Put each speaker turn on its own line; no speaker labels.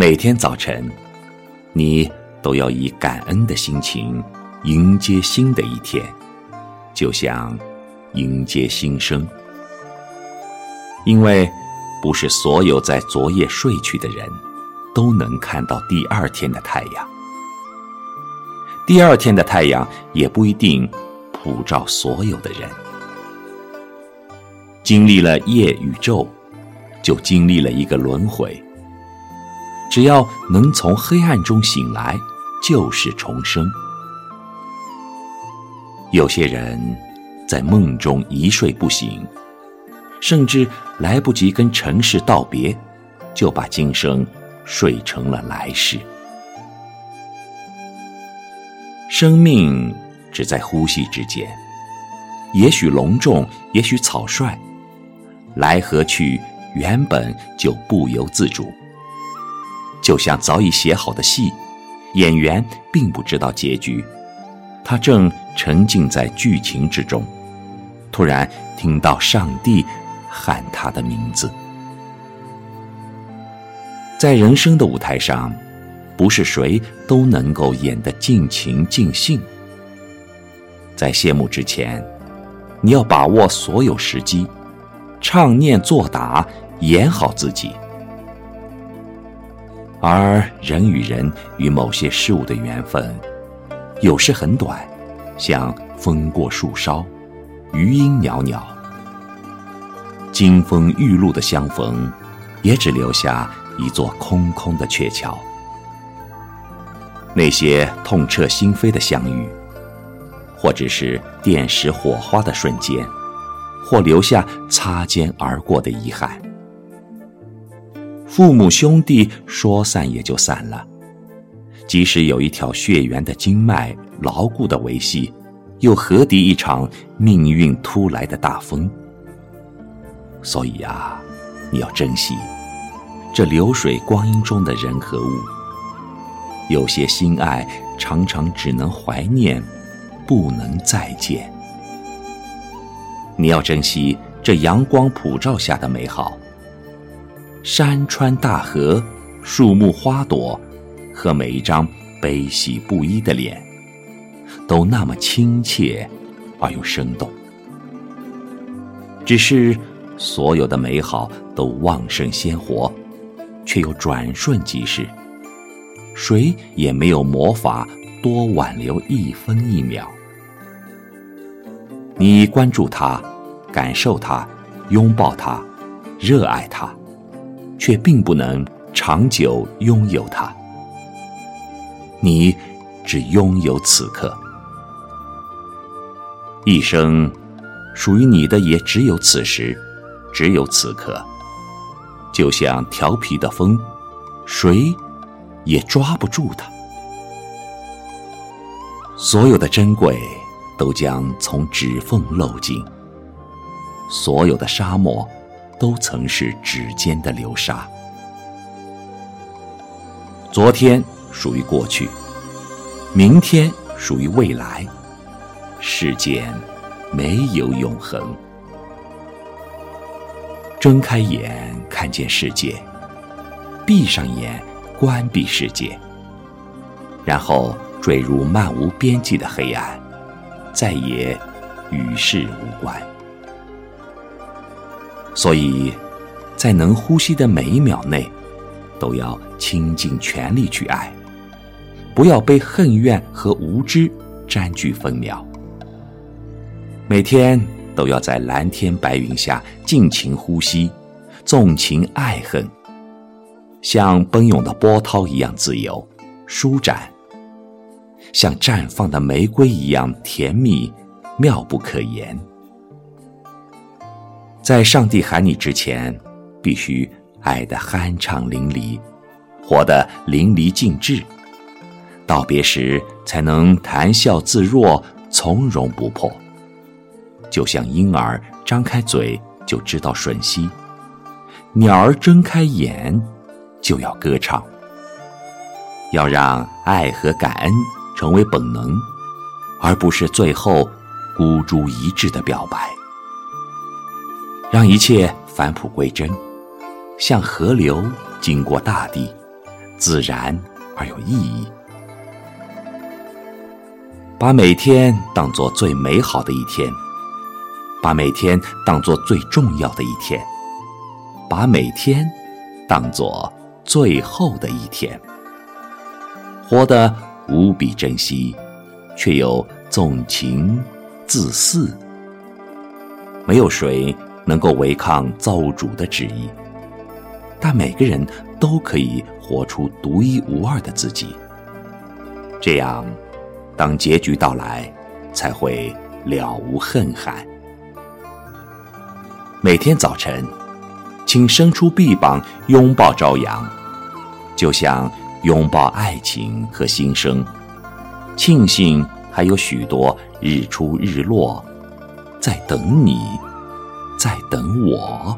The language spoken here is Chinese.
每天早晨，你都要以感恩的心情迎接新的一天，就像迎接新生。因为不是所有在昨夜睡去的人，都能看到第二天的太阳。第二天的太阳也不一定普照所有的人。经历了夜与昼，就经历了一个轮回。只要能从黑暗中醒来，就是重生。有些人在梦中一睡不醒，甚至来不及跟尘世道别，就把今生睡成了来世。生命只在呼吸之间，也许隆重，也许草率，来和去原本就不由自主。就像早已写好的戏，演员并不知道结局，他正沉浸在剧情之中，突然听到上帝喊他的名字。在人生的舞台上，不是谁都能够演得尽情尽兴。在谢幕之前，你要把握所有时机，唱念做打，演好自己。而人与人与某些事物的缘分，有时很短，像风过树梢，余音袅袅；金风玉露的相逢，也只留下一座空空的鹊桥。那些痛彻心扉的相遇，或者是电石火花的瞬间，或留下擦肩而过的遗憾。父母兄弟说散也就散了，即使有一条血缘的经脉牢固的维系，又何敌一场命运突来的大风？所以啊，你要珍惜这流水光阴中的人和物。有些心爱常常只能怀念，不能再见。你要珍惜这阳光普照下的美好。山川大河、树木花朵，和每一张悲喜不一的脸，都那么亲切而又生动。只是所有的美好都旺盛鲜活，却又转瞬即逝。谁也没有魔法多挽留一分一秒。你关注它，感受它，拥抱它，热爱它。却并不能长久拥有它，你只拥有此刻，一生属于你的也只有此时，只有此刻。就像调皮的风，谁也抓不住它。所有的珍贵都将从指缝漏尽，所有的沙漠。都曾是指尖的流沙。昨天属于过去，明天属于未来。世间没有永恒。睁开眼看见世界，闭上眼关闭世界，然后坠入漫无边际的黑暗，再也与世无关。所以，在能呼吸的每一秒内，都要倾尽全力去爱，不要被恨怨和无知占据分秒。每天都要在蓝天白云下尽情呼吸，纵情爱恨，像奔涌的波涛一样自由、舒展，像绽放的玫瑰一样甜蜜、妙不可言。在上帝喊你之前，必须爱得酣畅淋漓，活得淋漓尽致。道别时才能谈笑自若、从容不迫。就像婴儿张开嘴就知道吮吸，鸟儿睁开眼就要歌唱。要让爱和感恩成为本能，而不是最后孤注一掷的表白。让一切返璞归真，像河流经过大地，自然而有意义。把每天当作最美好的一天，把每天当作最重要的一天，把每天当作最后的一天，活得无比珍惜，却又纵情自肆。没有谁能够违抗造物主的旨意，但每个人都可以活出独一无二的自己。这样，当结局到来，才会了无恨憾。每天早晨，请伸出臂膀拥抱朝阳，就像拥抱爱情和新生。庆幸还有许多日出日落。在等你，在等我。